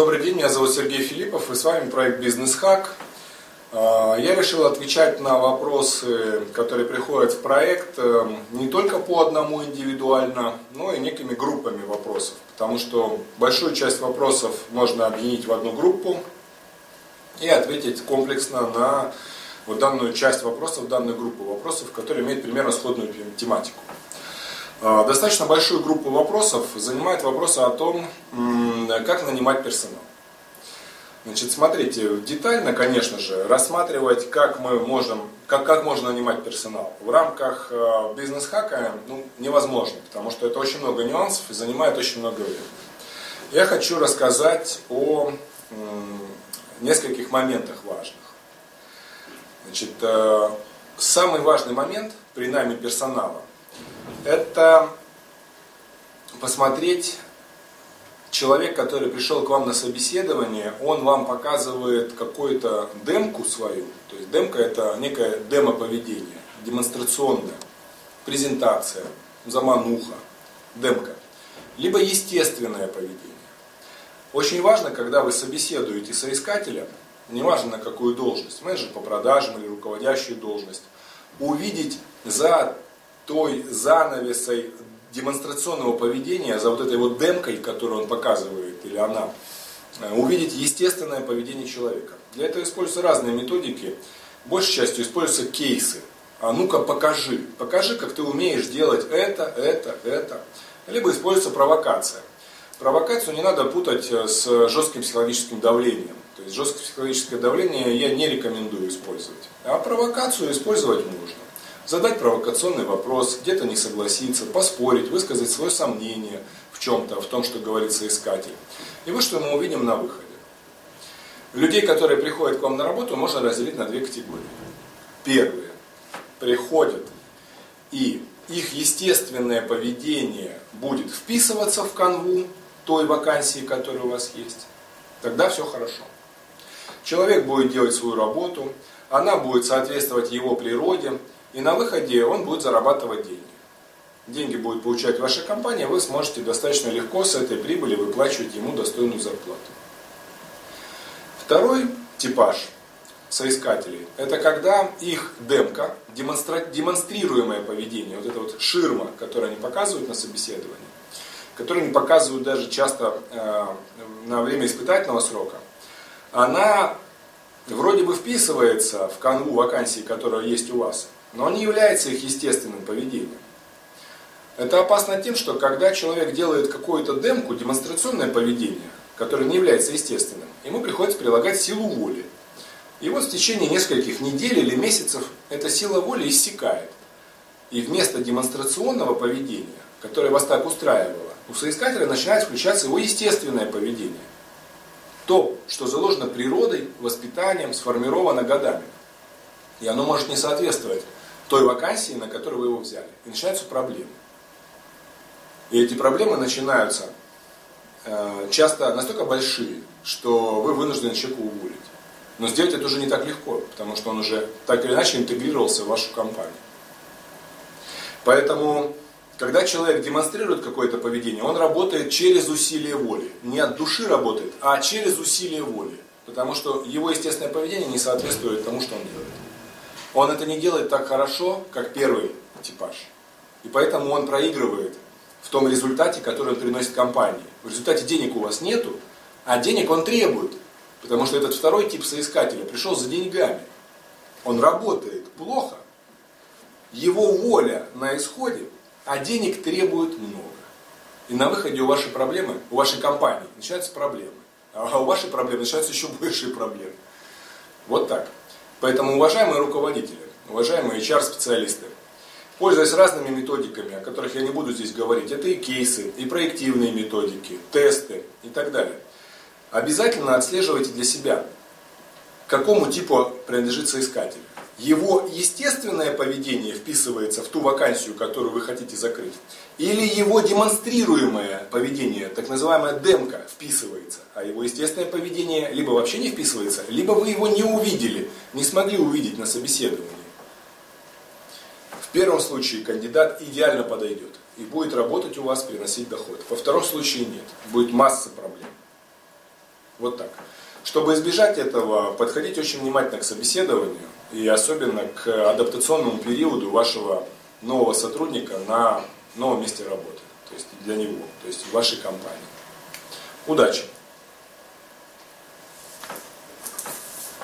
Добрый день, меня зовут Сергей Филиппов, и с вами проект Бизнес Хак. А, я решил отвечать на вопросы, которые приходят в проект, э, не только по одному индивидуально, но и некими группами вопросов. Потому что большую часть вопросов можно объединить в одну группу и ответить комплексно на вот данную часть вопросов, данную группу вопросов, которые имеют примерно сходную тематику. А, достаточно большую группу вопросов занимает вопросы о том, как нанимать персонал. Значит, смотрите, детально, конечно же, рассматривать, как мы можем, как, как можно нанимать персонал. В рамках э, бизнес-хака ну, невозможно, потому что это очень много нюансов и занимает очень много времени. Я хочу рассказать о нескольких моментах важных. Значит, э, самый важный момент при найме персонала – это посмотреть человек, который пришел к вам на собеседование, он вам показывает какую-то демку свою, то есть демка это некое демо-поведение, демонстрационная, презентация, замануха, демка, либо естественное поведение. Очень важно, когда вы собеседуете соискателя, неважно на какую должность, менеджер по продажам или руководящую должность, увидеть за той занавесой демонстрационного поведения, за вот этой вот демкой, которую он показывает, или она, э, увидеть естественное поведение человека. Для этого используются разные методики. Большей частью используются кейсы. А ну-ка покажи. Покажи, как ты умеешь делать это, это, это. Либо используется провокация. Провокацию не надо путать э, с жестким психологическим давлением. То есть жесткое психологическое давление я не рекомендую использовать. А провокацию использовать можно задать провокационный вопрос, где-то не согласиться, поспорить, высказать свое сомнение в чем-то, в том, что говорит соискатель. И вот что мы увидим на выходе. Людей, которые приходят к вам на работу, можно разделить на две категории. Первые приходят, и их естественное поведение будет вписываться в канву той вакансии, которая у вас есть. Тогда все хорошо. Человек будет делать свою работу, она будет соответствовать его природе, и на выходе он будет зарабатывать деньги. Деньги будет получать ваша компания, вы сможете достаточно легко с этой прибыли выплачивать ему достойную зарплату. Второй типаж соискателей – это когда их демка, демонстра... демонстрируемое поведение, вот эта вот ширма, которую они показывают на собеседовании, которую они показывают даже часто э, на время испытательного срока, она вроде бы вписывается в канву вакансии, которая есть у вас – но не является их естественным поведением. Это опасно тем, что когда человек делает какую-то демку, демонстрационное поведение, которое не является естественным, ему приходится прилагать силу воли. И вот в течение нескольких недель или месяцев эта сила воли иссякает. И вместо демонстрационного поведения, которое вас так устраивало, у соискателя начинает включаться его естественное поведение. То, что заложено природой, воспитанием, сформировано годами. И оно может не соответствовать той вакансии, на которую вы его взяли. И начинаются проблемы. И эти проблемы начинаются э, часто настолько большие, что вы вынуждены человека уволить. Но сделать это уже не так легко, потому что он уже так или иначе интегрировался в вашу компанию. Поэтому, когда человек демонстрирует какое-то поведение, он работает через усилие воли. Не от души работает, а через усилие воли. Потому что его естественное поведение не соответствует тому, что он делает. Он это не делает так хорошо, как первый типаж. И поэтому он проигрывает в том результате, который он приносит компании. В результате денег у вас нету, а денег он требует. Потому что этот второй тип соискателя пришел за деньгами. Он работает плохо, его воля на исходе, а денег требует много. И на выходе у вашей проблемы, у вашей компании начинаются проблемы. А у вашей проблемы начинаются еще большие проблемы. Вот так. Поэтому, уважаемые руководители, уважаемые HR-специалисты, пользуясь разными методиками, о которых я не буду здесь говорить, это и кейсы, и проективные методики, тесты и так далее, обязательно отслеживайте для себя, к какому типу принадлежит соискатель его естественное поведение вписывается в ту вакансию, которую вы хотите закрыть, или его демонстрируемое поведение, так называемая демка, вписывается, а его естественное поведение либо вообще не вписывается, либо вы его не увидели, не смогли увидеть на собеседовании. В первом случае кандидат идеально подойдет и будет работать у вас, приносить доход. Во втором случае нет, будет масса проблем. Вот так. Чтобы избежать этого, подходите очень внимательно к собеседованию и особенно к адаптационному периоду вашего нового сотрудника на новом месте работы, то есть для него, то есть в вашей компании. Удачи!